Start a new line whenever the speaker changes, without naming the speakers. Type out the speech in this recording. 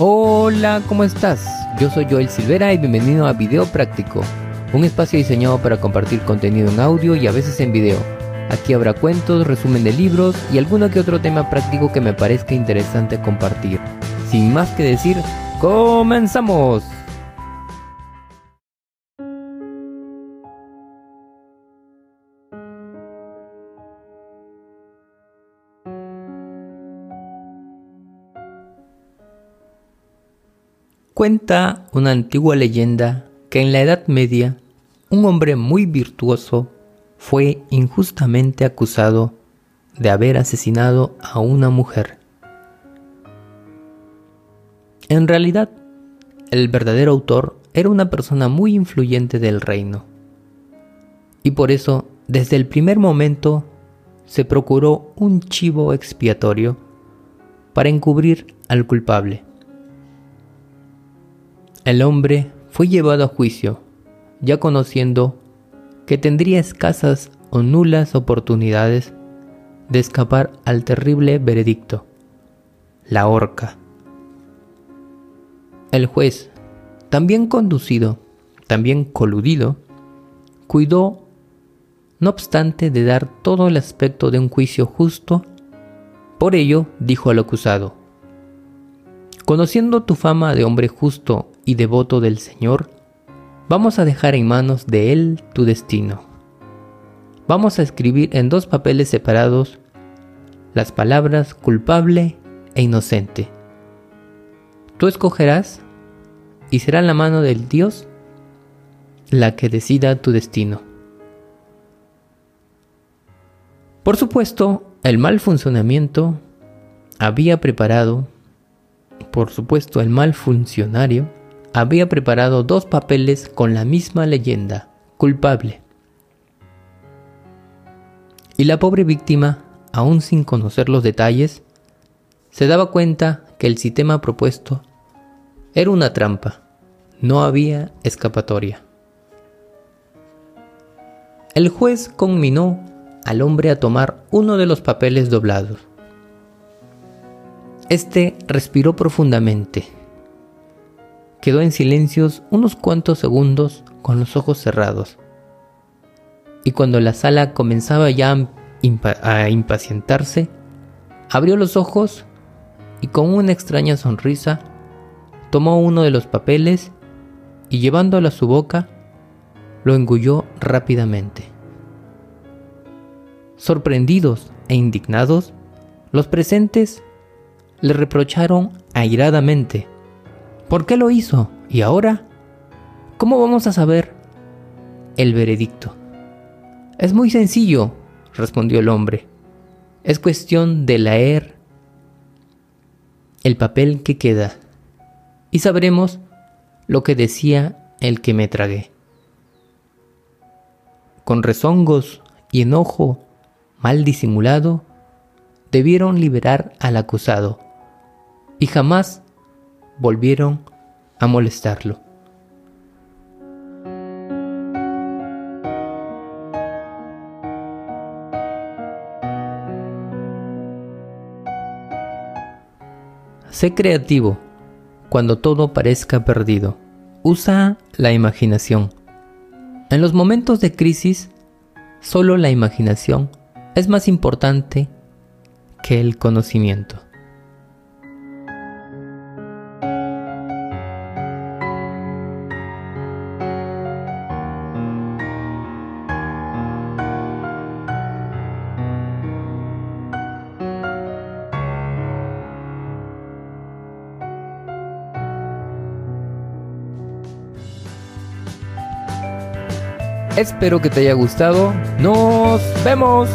Hola, ¿cómo estás? Yo soy Joel Silvera y bienvenido a Video Práctico, un espacio diseñado para compartir contenido en audio y a veces en video. Aquí habrá cuentos, resumen de libros y alguno que otro tema práctico que me parezca interesante compartir. Sin más que decir, ¡comenzamos! Cuenta una antigua leyenda que en la Edad Media un hombre muy virtuoso fue injustamente acusado de haber asesinado a una mujer. En realidad, el verdadero autor era una persona muy influyente del reino. Y por eso, desde el primer momento, se procuró un chivo expiatorio para encubrir al culpable. El hombre fue llevado a juicio, ya conociendo que tendría escasas o nulas oportunidades de escapar al terrible veredicto, la horca. El juez, también conducido, también coludido, cuidó, no obstante, de dar todo el aspecto de un juicio justo, por ello dijo al acusado, Conociendo tu fama de hombre justo y devoto del Señor, vamos a dejar en manos de Él tu destino. Vamos a escribir en dos papeles separados las palabras culpable e inocente. Tú escogerás y será la mano del Dios la que decida tu destino. Por supuesto, el mal funcionamiento había preparado, por supuesto, el mal funcionario había preparado dos papeles con la misma leyenda, culpable. Y la pobre víctima, aún sin conocer los detalles, se daba cuenta que el sistema propuesto era una trampa, no había escapatoria. El juez conminó al hombre a tomar uno de los papeles doblados. Este respiró profundamente quedó en silencios unos cuantos segundos con los ojos cerrados. Y cuando la sala comenzaba ya a impacientarse, abrió los ojos y con una extraña sonrisa tomó uno de los papeles y llevándolo a su boca, lo engulló rápidamente. Sorprendidos e indignados, los presentes le reprocharon airadamente ¿Por qué lo hizo? ¿Y ahora? ¿Cómo vamos a saber el veredicto? Es muy sencillo, respondió el hombre. Es cuestión de leer el papel que queda y sabremos lo que decía el que me tragué. Con rezongos y enojo mal disimulado, debieron liberar al acusado y jamás volvieron a molestarlo. Sé creativo cuando todo parezca perdido. Usa la imaginación. En los momentos de crisis, solo la imaginación es más importante que el conocimiento. Espero que te haya gustado. Nos vemos.